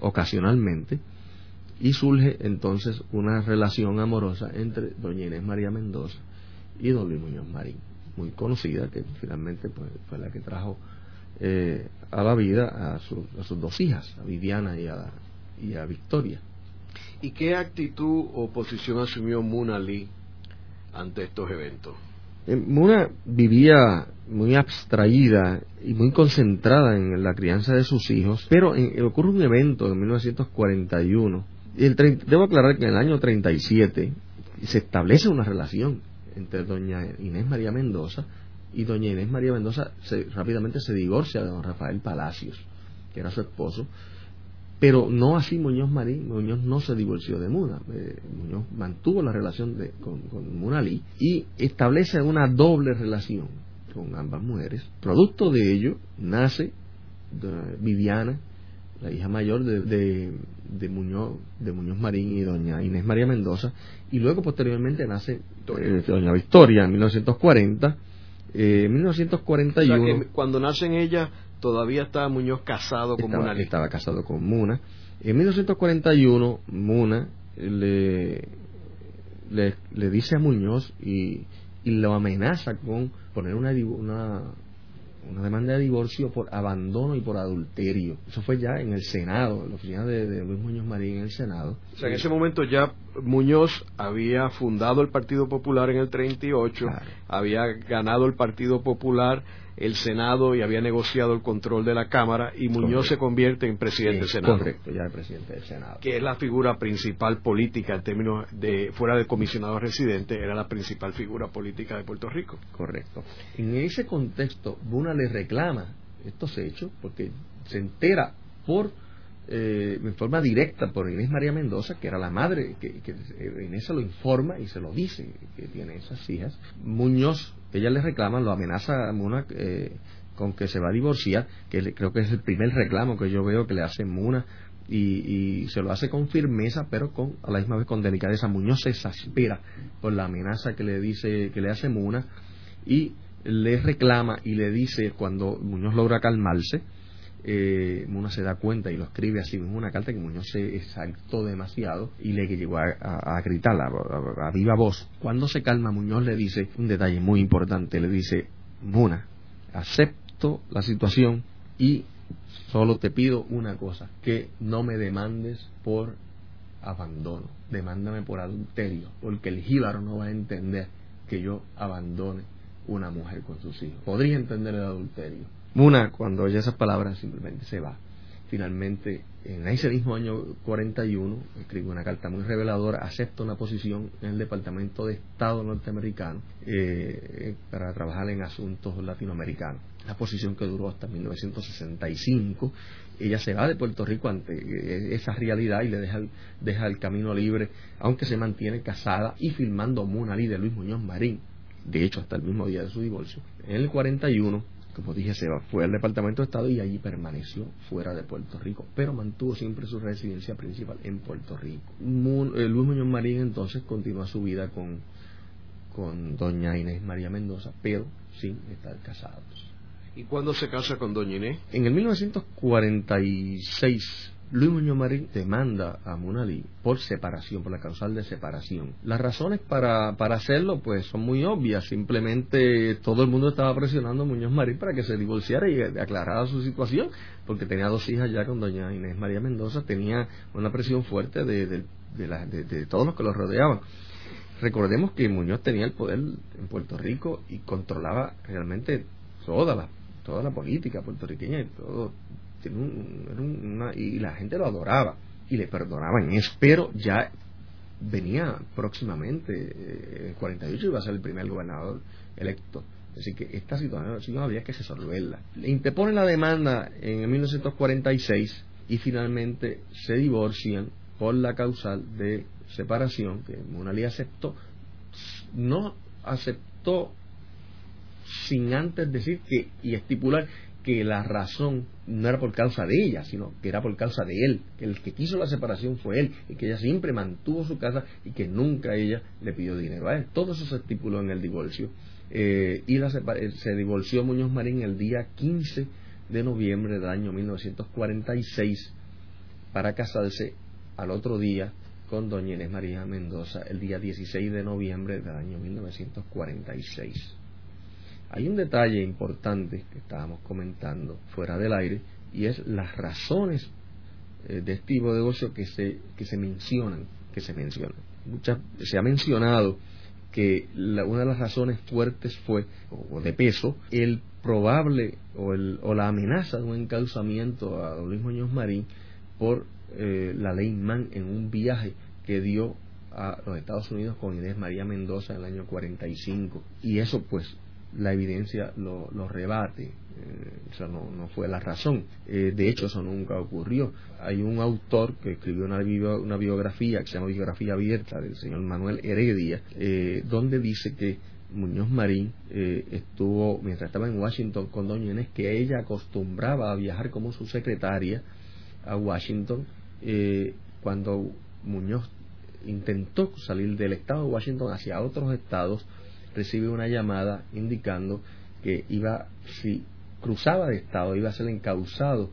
ocasionalmente y surge entonces una relación amorosa entre doña Inés María Mendoza y don Luis Muñoz Marín, muy conocida, que finalmente pues, fue la que trajo eh, a la vida a, sus dos hijas, a Viviana y a, y a Victoria. ¿Y qué actitud o posición asumió Muna Lee ante estos eventos? Eh, Muna vivía muy abstraída y muy concentrada en la crianza de sus hijos, pero ocurre un evento en 1941. El, debo aclarar que en el año 37 se establece una relación entre doña Inés María Mendoza y doña Inés María Mendoza rápidamente se divorcia de don Rafael Palacios, que era su esposo, pero no así Muñoz Marín, Muñoz no se divorció de Muna, eh, Muñoz mantuvo la relación con, con Muna Lee y establece una doble relación con ambas mujeres. Producto de ello nace Viviana, la hija mayor de, de, Muñoz, de Muñoz Marín y doña Inés María Mendoza, y luego posteriormente nace eh, doña Victoria en 1940. Eh, en 1941. cuando nacen ellas todavía estaba Muñoz casado con Muna. Estaba casado con Muna. En 1941, Muna le, le, dice a Muñoz y, y lo amenaza con poner una, una, una demanda de divorcio por abandono y por adulterio. Eso fue ya en el Senado, en la oficina de, Luis Muñoz Marín en el Senado. O sea, en ese momento ya Muñoz había fundado el Partido Popular en el 38, había ganado el Partido Popular el Senado y había negociado el control de la Cámara y Muñoz se convierte en presidente del Senado. Correcto, ya el presidente del Senado. Que es la figura principal política en términos de, fuera del comisionado residente, era la principal figura política de Puerto Rico. Correcto. En ese contexto, Buna le reclama estos hechos porque se entera por eh, en forma directa por Inés María Mendoza, que era la madre, que, que Inés se lo informa y se lo dice que tiene esas hijas. Muñoz ella le reclama, lo amenaza a Muna eh, con que se va a divorciar, que creo que es el primer reclamo que yo veo que le hace Muna, y, se lo hace con firmeza, pero con a la misma vez con delicadeza. Muñoz se exaspera por la amenaza que le dice, que le hace Muna, y le reclama y le dice cuando Muñoz logra calmarse, eh, Muna se da cuenta y lo escribe así mismo una carta que Muñoz se exaltó demasiado y le llegó a, a, gritar a, viva voz. Cuando se calma, Muñoz le dice un detalle muy importante, le dice, Muna, acepto la situación y solo te pido una cosa, que no me demandes por abandono, demándame por adulterio, porque el jíbaro no va a entender que yo abandone una mujer con sus hijos. Podría entender el adulterio, Muna, cuando oye esas palabras, simplemente se va. Finalmente, en ese mismo año 41, escribe una carta muy reveladora, acepta una posición en el Departamento de Estado norteamericano eh, para trabajar en asuntos latinoamericanos. La posición que duró hasta 1965. Ella se va de Puerto Rico ante eh, esa realidad y le deja el, camino libre, aunque se mantiene casada y filmando Muna Lee de Luis Muñoz Marín. De hecho, hasta el mismo día de su divorcio. En el 41 como dije, se fue al Departamento de Estado y allí permaneció fuera de Puerto Rico, pero mantuvo siempre su residencia principal en Puerto Rico. Eh, Luis Muñoz Marín entonces continúa su vida con, con doña Inés María Mendoza, pero sin estar casados. ¿Y cuándo se casa con doña Inés? En el 1946 Luis Muñoz Marín demanda a Munalí por separación, por la causal de separación. Las razones para, para hacerlo pues son muy obvias, simplemente todo el mundo estaba presionando a Muñoz Marín para que se divorciara y aclarara su situación, porque tenía dos hijas ya con doña Inés María Mendoza, tenía una presión fuerte de, de, de todos los que lo rodeaban. Recordemos que Muñoz tenía el poder en Puerto Rico y controlaba realmente toda la, toda la política puertorriqueña y todo y la gente lo adoraba y le perdonaban eso, pero ya venía próximamente, eh, el 48 iba a ser el primer gobernador electo. Así que esta situación había que resolverla. Le interponen la demanda en 1946 y finalmente se divorcian por la causal de separación que Munali aceptó. No aceptó sin antes decir que y estipular que la razón no era por causa de ella, sino que era por causa de él, que el que quiso la separación fue él, y que ella siempre mantuvo su casa y que nunca ella le pidió dinero a él. Todo eso se estipuló en el divorcio. Eh, y se divorció Muñoz Marín el día 15 de noviembre del año 1946 para casarse al otro día con doña Inés María Mendoza el día 16 de noviembre del año 1946. Hay un detalle importante que estábamos comentando fuera del aire y es las razones eh, de este tipo de negocio que se, que se mencionan, que se mencionan. se ha mencionado que una de las razones fuertes fue, o de peso, el probable o, el, o la amenaza de un encauzamiento a Luis Muñoz Marín por eh, la ley Mann en un viaje que dio a los Estados Unidos con Inés María Mendoza en el año 45. Y eso pues la evidencia lo, rebate, eh, eso no, no, fue la razón. Eh, de hecho, eso nunca ocurrió. Hay un autor que escribió una, una biografía que se llama Biografía Abierta del señor Manuel Heredia, donde dice que Muñoz Marín estuvo, mientras estaba en Washington con Doña Inés, que ella acostumbraba a viajar como su secretaria a Washington eh, cuando Muñoz intentó salir del estado de Washington hacia otros estados, recibe una llamada indicando que iba, si cruzaba de estado, iba a ser encausado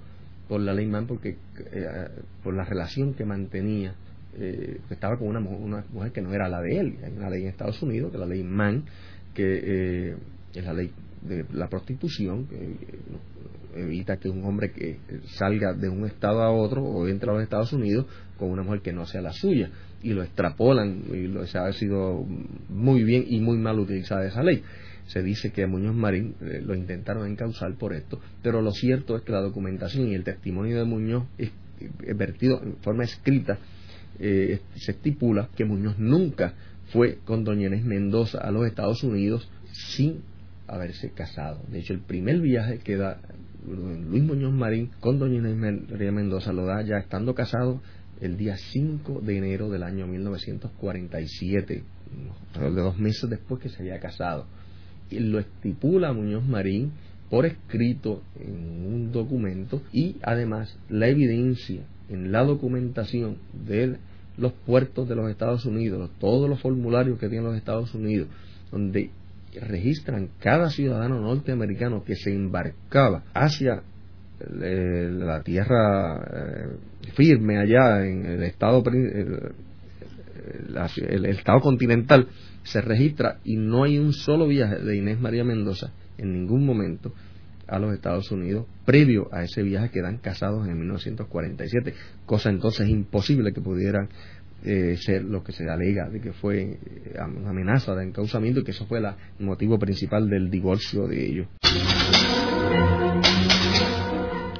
por la ley Mann porque eh, por la relación que mantenía eh, estaba con una, mujer que no era la de él. Hay una ley en Estados Unidos que es la ley Mann que es la ley de la prostitución que evita que un hombre que salga de un estado a otro o entre a los Estados Unidos con una mujer que no sea la suya y lo extrapolan y lo, se ha sido muy bien y muy mal utilizada esa ley. Se dice que Muñoz Marín eh, lo intentaron encausar por esto, pero lo cierto es que la documentación y el testimonio de Muñoz es, vertido en forma escrita eh, se estipula que Muñoz nunca fue con Doña Inés Mendoza a los Estados Unidos sin haberse casado. De hecho, el primer viaje que da Luis Muñoz Marín con doña Inés Mendoza lo da ya estando casado el día 5 de enero del año 1947, alrededor de dos meses después que se había casado. Y lo estipula Muñoz Marín por escrito en un documento y además la evidencia en la documentación de los puertos de los Estados Unidos, todos los formularios que tienen los Estados Unidos, donde registran cada ciudadano norteamericano que se embarcaba hacia la tierra eh, firme allá en el estado el, estado continental se registra y no hay un solo viaje de Inés María Mendoza en ningún momento a los Estados Unidos previo a ese viaje quedan casados en 1947 cosa entonces imposible que pudieran eh, ser lo que se alega de que fue eh, una amenaza de encausamiento y que eso fue el motivo principal del divorcio de ellos.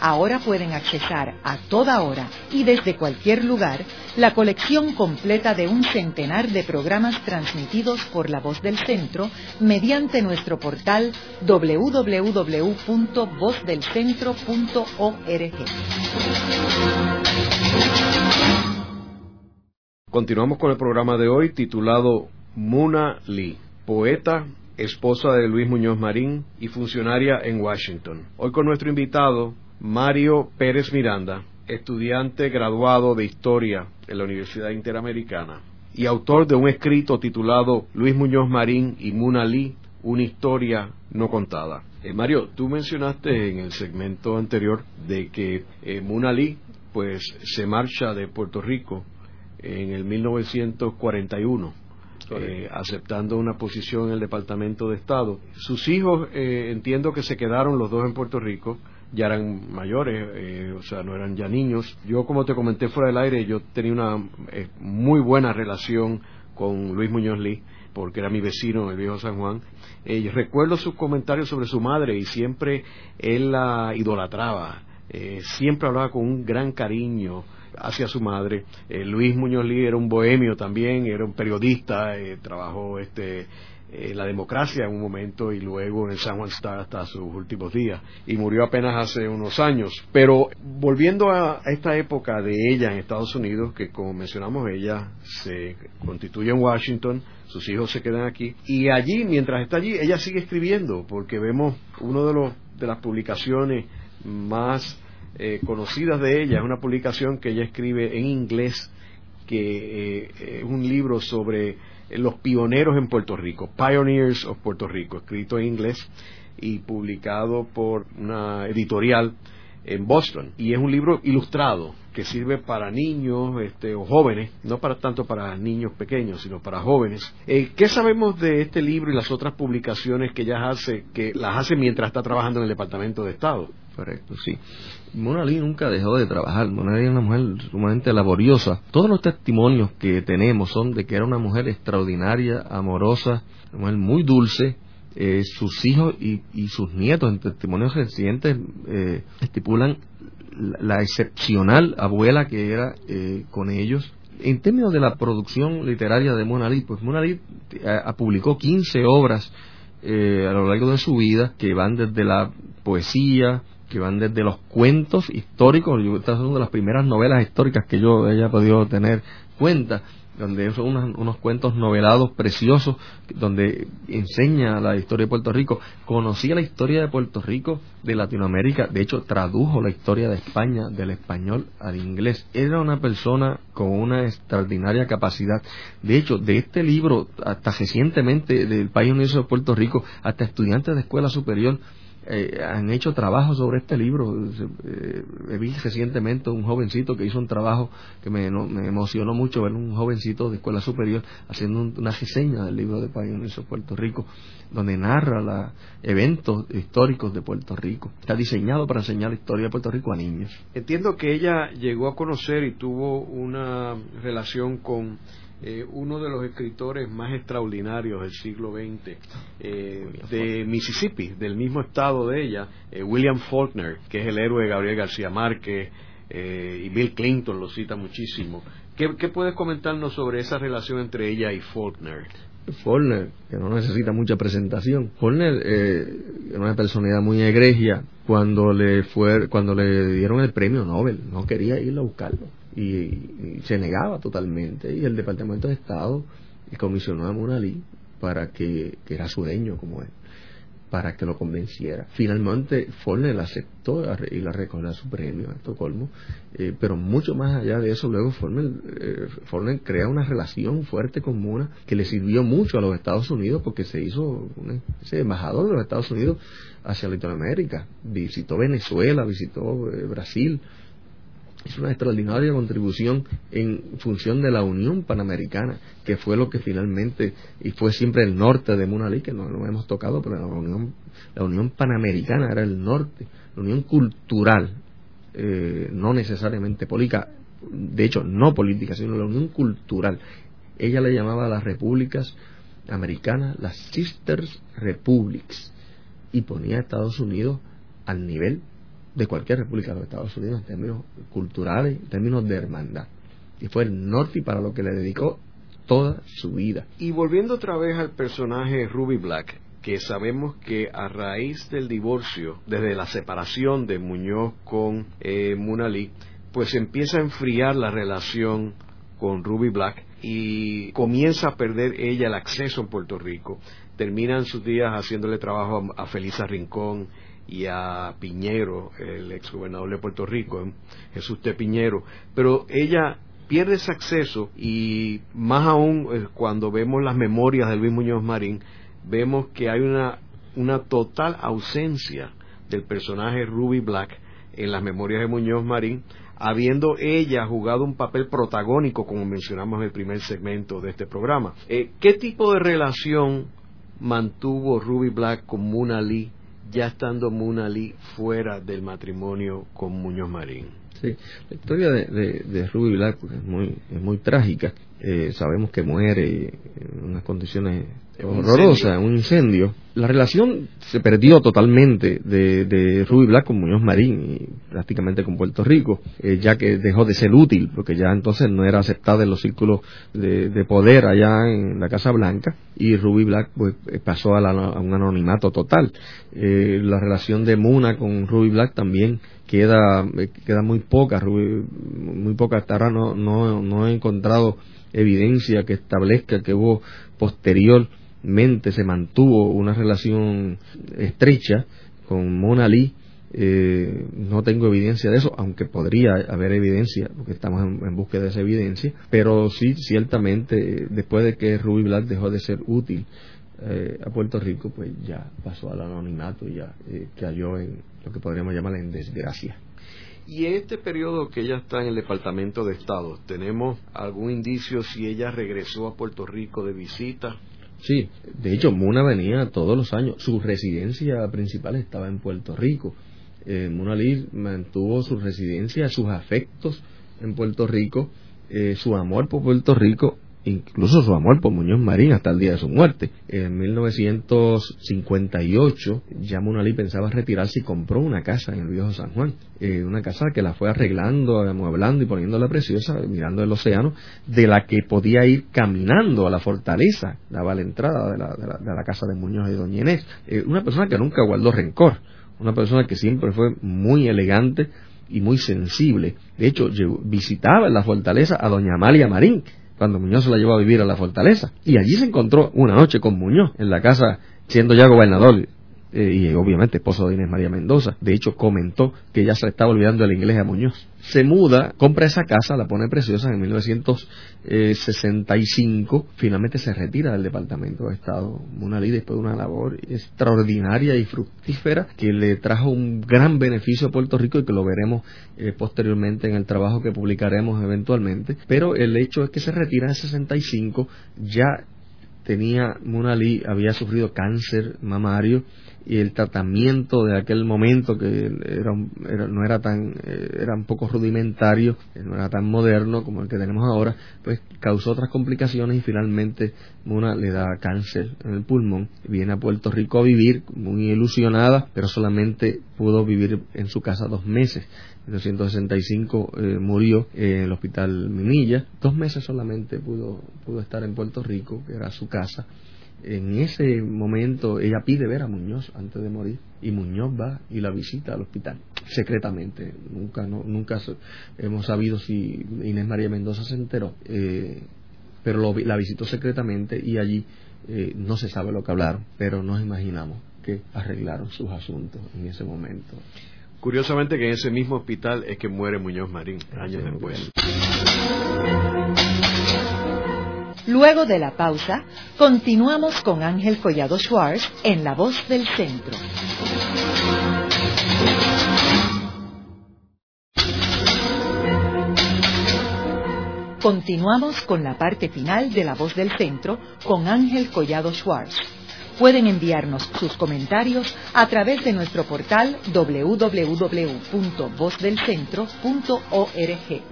Ahora pueden accesar a toda hora y desde cualquier lugar la colección completa de un centenar de programas transmitidos por La Voz del Centro mediante nuestro portal www.vozdelcentro.org. Continuamos con el programa de hoy titulado Muna Lee, poeta, esposa de Luis Muñoz Marín y funcionaria en Washington. Hoy con nuestro invitado, Mario Pérez Miranda, estudiante graduado de Historia en la Universidad Interamericana y autor de un escrito titulado Luis Muñoz Marín y Muna Lee, una historia no contada. Eh, Mario, tú mencionaste en el segmento anterior de que eh, Muna Lee pues se marcha de Puerto Rico en el 1941 eh, aceptando una posición en el Departamento de Estado. Sus hijos, eh, entiendo que se quedaron los dos en Puerto Rico, ya eran mayores, eh, o sea, no eran ya niños. Yo, como te comenté fuera del aire, yo tenía una muy buena relación con Luis Muñoz Lee, porque era mi vecino el viejo San Juan. recuerdo sus comentarios sobre su madre y siempre él la idolatraba eh, siempre hablaba con un gran cariño hacia su madre. Eh, Luis Muñoz Lee era un bohemio también, era un periodista, eh, trabajó este la democracia en un momento y luego en el San Juan Star hasta sus últimos días. Y murió apenas hace unos años. Pero volviendo a esta época de ella en Estados Unidos, que como mencionamos ella se constituye en Washington, sus hijos se quedan aquí. Y allí, mientras está allí, ella sigue escribiendo porque vemos uno de los de las publicaciones más eh, conocidas de ella. Es una publicación que ella escribe en inglés que eh, es un libro sobre los pioneros en Puerto Rico, Pioneers of Puerto Rico, escrito en inglés y publicado por una editorial en Boston. Y es un libro ilustrado que sirve para niños este, o jóvenes, no para tanto para niños pequeños, sino para jóvenes. Eh, ¿Qué sabemos de este libro y las otras publicaciones que ella hace, que las hace mientras está trabajando en el Departamento de Estado? Correcto, sí. Mona Lee nunca dejó de trabajar. Mona Lee era una mujer sumamente laboriosa. Todos los testimonios que tenemos son de que era una mujer extraordinaria, amorosa, una mujer muy dulce, eh, sus hijos y, sus nietos en testimonios recientes eh, estipulan la, excepcional abuela que era eh, con ellos. En términos de la producción literaria de Mona Lee, pues Mona Lee publicó 15 obras a lo largo de su vida que van desde la poesía, que van desde los cuentos históricos, esta es una de las primeras novelas históricas que yo haya podido tener cuenta, donde son unos, cuentos novelados preciosos, donde enseña la historia de Puerto Rico. Conocía la historia de Puerto Rico, de Latinoamérica, de hecho tradujo la historia de España del español al inglés. Era una persona con una extraordinaria capacidad. De hecho, de este libro, hasta recientemente, del País Unido de Puerto Rico, hasta estudiantes de escuela superior, eh, han hecho trabajo sobre este libro. Eh, vi recientemente un jovencito que hizo un trabajo que me, emocionó mucho ver un jovencito de escuela superior haciendo una reseña del libro de Pioneers de Puerto Rico, donde narra los eventos históricos de Puerto Rico. Está diseñado para enseñar la historia de Puerto Rico a niños. Entiendo que ella llegó a conocer y tuvo una relación con eh, uno de los escritores más extraordinarios del siglo XX eh, de Mississippi, del mismo estado de ella, eh, William Faulkner, que es el héroe de Gabriel García Márquez, y Bill Clinton lo cita muchísimo. ¿Qué, puedes comentarnos sobre esa relación entre ella y Faulkner? Faulkner, que no necesita mucha presentación. Faulkner era una personalidad muy egregia cuando le fue cuando le dieron el premio Nobel, no quería ir a buscarlo y, se negaba totalmente. Y el Departamento de Estado comisionó a Munalí para que, que era sureño como él para que lo convenciera. Finalmente Forner aceptó y la recogió su premio a Estocolmo, eh, pero mucho más allá de eso, luego Forner, eh, crea una relación fuerte con Muna que le sirvió mucho a los Estados Unidos porque se hizo ese embajador de los Estados Unidos hacia Latinoamérica, visitó Venezuela, visitó eh, Brasil, es una extraordinaria contribución en función de la Unión Panamericana, que fue lo que finalmente, y fue siempre el norte de Munalí, que no lo hemos tocado, pero la Unión, la Unión Panamericana era el norte, la Unión Cultural, eh, no necesariamente política, de hecho no política, sino la Unión Cultural. Ella le llamaba a las repúblicas americanas las Sisters Republics y ponía a Estados Unidos al nivel de cualquier república de los Estados Unidos en términos culturales, en términos de hermandad. Y fue el norte para lo que le dedicó toda su vida. Y volviendo otra vez al personaje Ruby Black, que sabemos que a raíz del divorcio, desde la separación de Muñoz con eh, Munali, pues empieza a enfriar la relación con Ruby Black y comienza a perder ella el acceso en Puerto Rico. Terminan sus días haciéndole trabajo a, a Felisa Rincón y a Piñero, el exgobernador de Puerto Rico, Jesús T. Piñero, pero ella pierde ese acceso y más aún eh, cuando vemos las memorias de Luis Muñoz Marín, vemos que hay una, una total ausencia del personaje Ruby Black en las memorias de Muñoz Marín, habiendo ella jugado un papel protagónico, como mencionamos en el primer segmento de este programa. Eh, ¿Qué tipo de relación mantuvo Ruby Black con Muna Lee ya estando Munali fuera del matrimonio con Muñoz Marín. Sí, la historia de, de, Ruby Black es, muy, es muy trágica. Eh, sabemos que muere en unas condiciones horrorosa, un incendio. La relación se perdió totalmente de, de Ruby Black con Muñoz Marín y prácticamente con Puerto Rico, eh, ya que dejó de ser útil, porque ya entonces no era aceptada en los círculos de, poder allá en la Casa Blanca y Ruby Black pues, eh, pasó a, un anonimato total. Eh, la relación de Muna con Ruby Black también queda, queda muy poca, muy poca, hasta ahora no, no, no he encontrado evidencia que establezca que hubo posteriormente se mantuvo una relación estrecha con Mona Lee. Eh, no tengo evidencia de eso, aunque podría haber evidencia, porque estamos en, búsqueda de esa evidencia, pero sí, ciertamente, después de que Ruby Black dejó de ser útil eh, a Puerto Rico, pues ya pasó al anonimato, ya eh, cayó en lo que podríamos llamar en desgracia. Y en este periodo que ella está en el Departamento de Estado, ¿tenemos algún indicio si ella regresó a Puerto Rico de visita? Sí, de hecho Muna venía todos los años. Su residencia principal estaba en Puerto Rico. Eh, Muna Lee mantuvo su residencia, sus afectos en Puerto Rico, eh, su amor por Puerto Rico incluso su amor por Muñoz Marín hasta el día de su muerte. En 1958 ya Munalí pensaba retirarse y compró una casa en el viejo San Juan, eh, una casa que la fue arreglando, amueblando y poniéndola preciosa, mirando el océano, de la que podía ir caminando a la fortaleza, daba la entrada de la, de la, casa de Muñoz y Doña Inés. Eh, una persona que nunca guardó rencor, una persona que siempre fue muy elegante y muy sensible. De hecho, visitaba en la fortaleza a Doña Amalia Marín, cuando Muñoz se la llevó a vivir a la fortaleza. Y allí se encontró una noche con Muñoz en la casa, siendo ya gobernador eh, y obviamente esposo de Inés María Mendoza. De hecho, comentó que ya se estaba olvidando el inglés a Muñoz. Se muda, compra esa casa, la pone preciosa en 1965. Finalmente se retira del Departamento de Estado. Munalí después de una labor extraordinaria y fructífera que le trajo un gran beneficio a Puerto Rico y que lo veremos eh, posteriormente en el trabajo que publicaremos eventualmente. Pero el hecho es que se retira en 65, ya tenía Munalí, había sufrido cáncer mamario y el tratamiento de aquel momento que era, no era tan eh, era un poco rudimentario no era tan moderno como el que tenemos ahora pues causó otras complicaciones y finalmente Muna le da cáncer en el pulmón. Viene a Puerto Rico a vivir muy ilusionada pero solamente pudo vivir en su casa dos meses 1965 eh, murió en el hospital Minilla. Dos meses solamente pudo pudo estar en Puerto Rico que era su casa. En ese momento ella pide ver a Muñoz antes de morir y Muñoz va y la visita al hospital secretamente. Nunca nunca hemos sabido si Inés María Mendoza se enteró eh, pero la visitó secretamente y allí eh, no se sabe lo que hablaron pero nos imaginamos que arreglaron sus asuntos en ese momento curiosamente que en ese mismo hospital es que muere Muñoz Marín años después Luego de la pausa, continuamos con Ángel Collado Schwartz en La Voz del Centro. Continuamos con la parte final de La Voz del Centro con Ángel Collado Schwartz. Pueden enviarnos sus comentarios a través de nuestro portal www.vozdelcentro.org.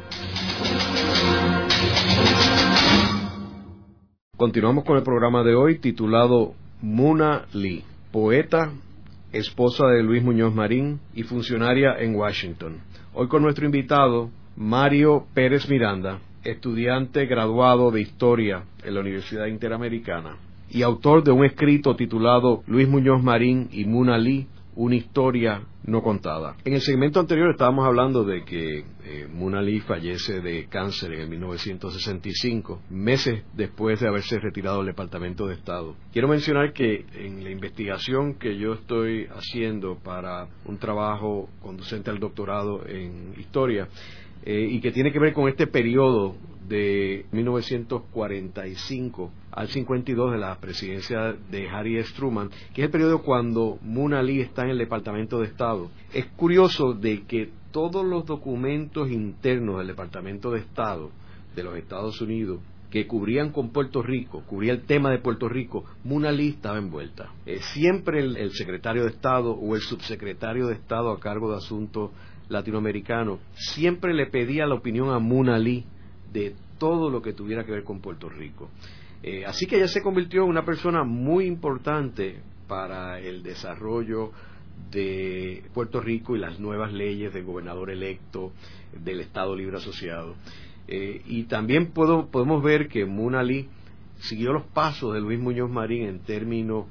Continuamos con el programa de hoy titulado Muna Lee, poeta, esposa de Luis Muñoz Marín y funcionaria en Washington. Hoy con nuestro invitado, Mario Pérez Miranda, estudiante graduado de Historia en la Universidad Interamericana y autor de un escrito titulado Luis Muñoz Marín y Muna Lee, una historia no contada. En el segmento anterior estábamos hablando de que eh, Muna Lee fallece de cáncer en el 1965, meses después de haberse retirado del Departamento de Estado. Quiero mencionar que en la investigación que yo estoy haciendo para un trabajo conducente al doctorado en historia, eh, y que tiene que ver con este periodo de 1945 al 52 de la presidencia de Harry S. Truman, que es el periodo cuando Muna Lee está en el Departamento de Estado. Es curioso de que todos los documentos internos del Departamento de Estado de los Estados Unidos que cubrían con Puerto Rico, cubría el tema de Puerto Rico, Muna Lee estaba envuelta. Eh, siempre el, secretario de Estado o el subsecretario de Estado a cargo de asuntos latinoamericanos siempre le pedía la opinión a Muna Lee de todo lo que tuviera que ver con Puerto Rico. Eh, así que ella se convirtió en una persona muy importante para el desarrollo de Puerto Rico y las nuevas leyes del gobernador electo del Estado Libre Asociado. Eh, y también podemos ver que Munali siguió los pasos de Luis Muñoz Marín en términos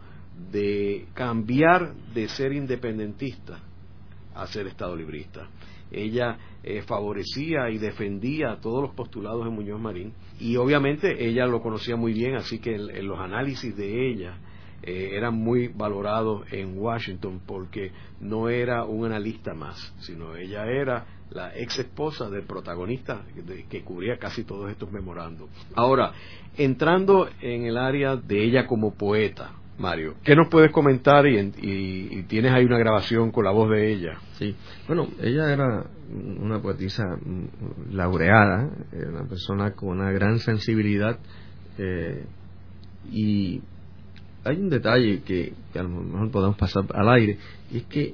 de cambiar de ser independentista a ser Estado librista. Ella eh, favorecía y defendía todos los postulados de Muñoz Marín y obviamente ella lo conocía muy bien, así que los análisis de ella eh, eran muy valorados en Washington porque no era un analista más, sino ella era la ex esposa del protagonista que cubría casi todos estos memorandos. Ahora, entrando en el área de ella como poeta, Mario, ¿qué nos puedes comentar y, tienes ahí una grabación con la voz de ella? Sí, bueno, ella era una poetisa laureada, una persona con una gran sensibilidad eh, y hay un detalle que, que, a lo mejor podemos pasar al aire, y es que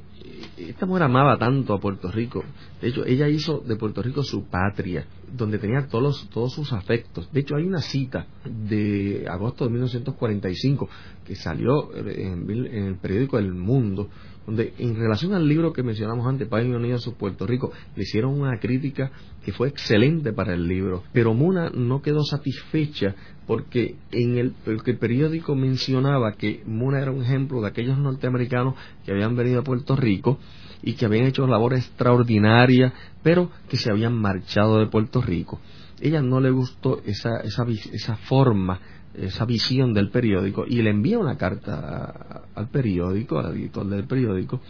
esta mujer amaba tanto a Puerto Rico. De hecho, ella hizo de Puerto Rico su patria, donde tenía todos, todos sus afectos. De hecho, hay una cita de agosto de 1945 que salió en, el periódico El Mundo, donde en relación al libro que mencionamos antes, País Unido a Puerto Rico, le hicieron una crítica que fue excelente para el libro. Pero Muna no quedó satisfecha porque en el, el periódico mencionaba que Muna era un ejemplo de aquellos norteamericanos que habían venido a Puerto Rico y que habían hecho labores extraordinarias, pero que se habían marchado de Puerto Rico. Ella no le gustó esa, esa, esa forma, esa visión del periódico y le envía una carta al periódico, al editor del periódico,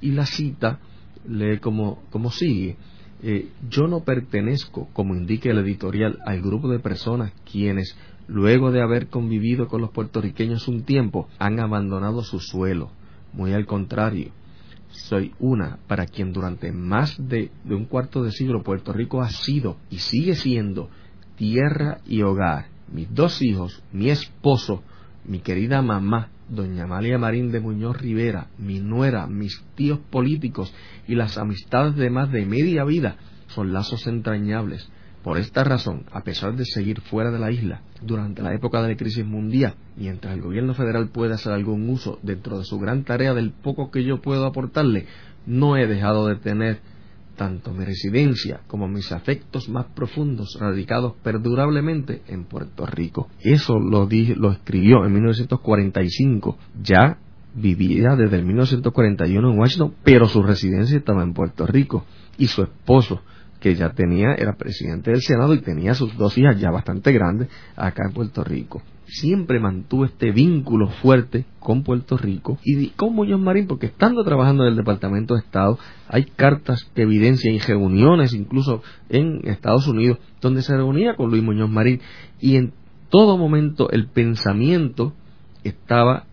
y la cita lee como, como sigue. Eh, yo no pertenezco, como indica el editorial, al grupo de personas quienes, luego de haber convivido con los puertorriqueños un tiempo, han abandonado su suelo. Muy al contrario, soy una para quien durante más de, un cuarto de siglo Puerto Rico ha sido y sigue siendo tierra y hogar. Mis dos hijos, mi esposo, mi querida mamá, doña Amalia Marín de Muñoz Rivera, mi nuera, mis tíos políticos y las amistades de más de media vida son lazos entrañables. Por esta razón, a pesar de seguir fuera de la isla durante la época de la crisis mundial, mientras el gobierno federal puede hacer algún uso dentro de su gran tarea del poco que yo puedo aportarle, no he dejado de tener tanto mi residencia como mis afectos más profundos radicados perdurablemente en Puerto Rico. Eso lo, lo escribió en 1945, ya vivía desde el 1941 en Washington, pero su residencia estaba en Puerto Rico y su esposo que ya tenía, era presidente del Senado y tenía sus dos hijas ya bastante grandes acá en Puerto Rico. Siempre mantuvo este vínculo fuerte con Puerto Rico y con Muñoz Marín, porque estando trabajando en el Departamento de Estado, hay cartas que evidencian y reuniones incluso en Estados Unidos, donde se reunía con Luis Muñoz Marín y en todo momento el pensamiento estaba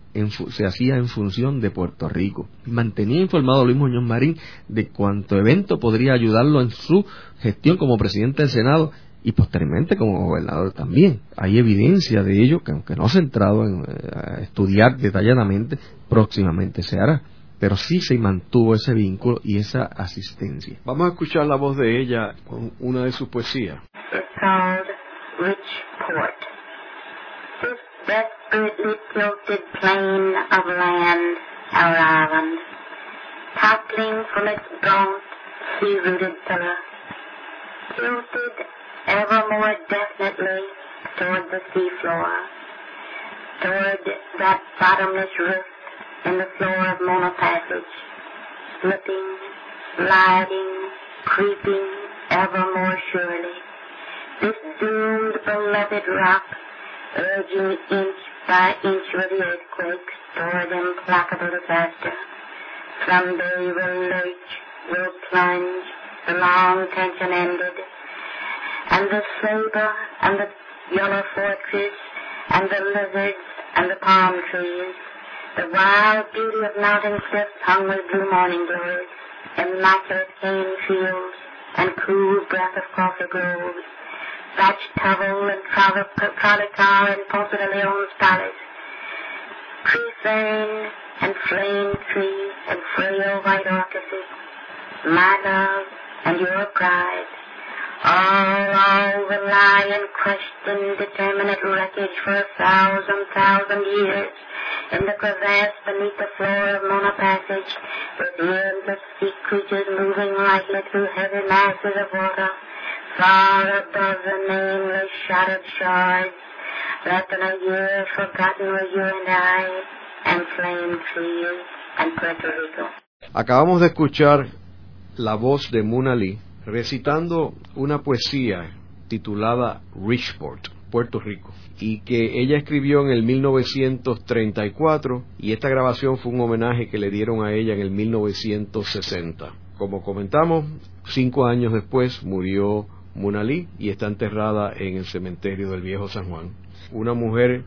se hacía en función de Puerto Rico. Mantenía informado a Luis Muñoz Marín de cuánto evento podría ayudarlo en su gestión como presidente del Senado y posteriormente como gobernador también. Hay evidencia de ello que aunque no centrado en eh, estudiar detalladamente, próximamente se hará. Pero sí se mantuvo ese vínculo y esa asistencia. Vamos a escuchar la voz de ella con una de sus poesías. tilted ever more definitely toward the seafloor, toward that bottomless rift in the floor of Mona Passage, slipping, sliding, creeping ever more surely. This doomed, beloved rock urging inch by inch with the earthquakes toward implacable disaster. Someday will lurch, will plunge, the long tension ended, and the saber and the yellow fortress and the lizards and the palm trees, the wild beauty of mountain cliffs hung with blue morning glories, immaculate cane fields and cool breath of coffee groves, thatched hovel and car in Ponce de Leon's palace. Tree and flame tree and frail white orchid, my love and your pride, All over and crushed in determinate wreckage for a thousand, thousand years. In the crevasse beneath the floor of Mona Passage, eons of sea creatures moving lightly through heavy masses of water, far above the nameless shattered shards, left in a year forgotten were you and I, and flame trees and Puerto Rico. Acabamos de escuchar la voz de Muna Lee recitando una poesía titulada Richport, Puerto Rico, y que ella escribió en el 1934 y esta grabación fue un homenaje que le dieron a ella en el 1960. Como comentamos, cinco años después murió Munalí y está enterrada en el cementerio del Viejo San Juan. Una mujer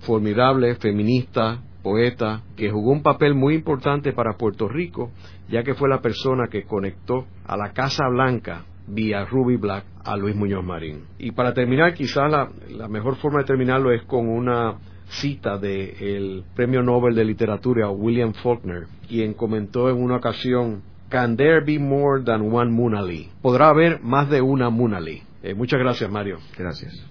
formidable, feminista, poeta, que jugó un papel muy importante para Puerto Rico, ya que fue la persona que conectó a la Casa Blanca vía Ruby Black a Luis Muñoz Marín. Y para terminar, quizás la, mejor forma de terminarlo es con una cita del premio Nobel de Literatura William Faulkner, quien comentó en una ocasión, Can there be more than one Munali? Podrá haber más de una Munali. Eh, muchas gracias, Mario. Gracias.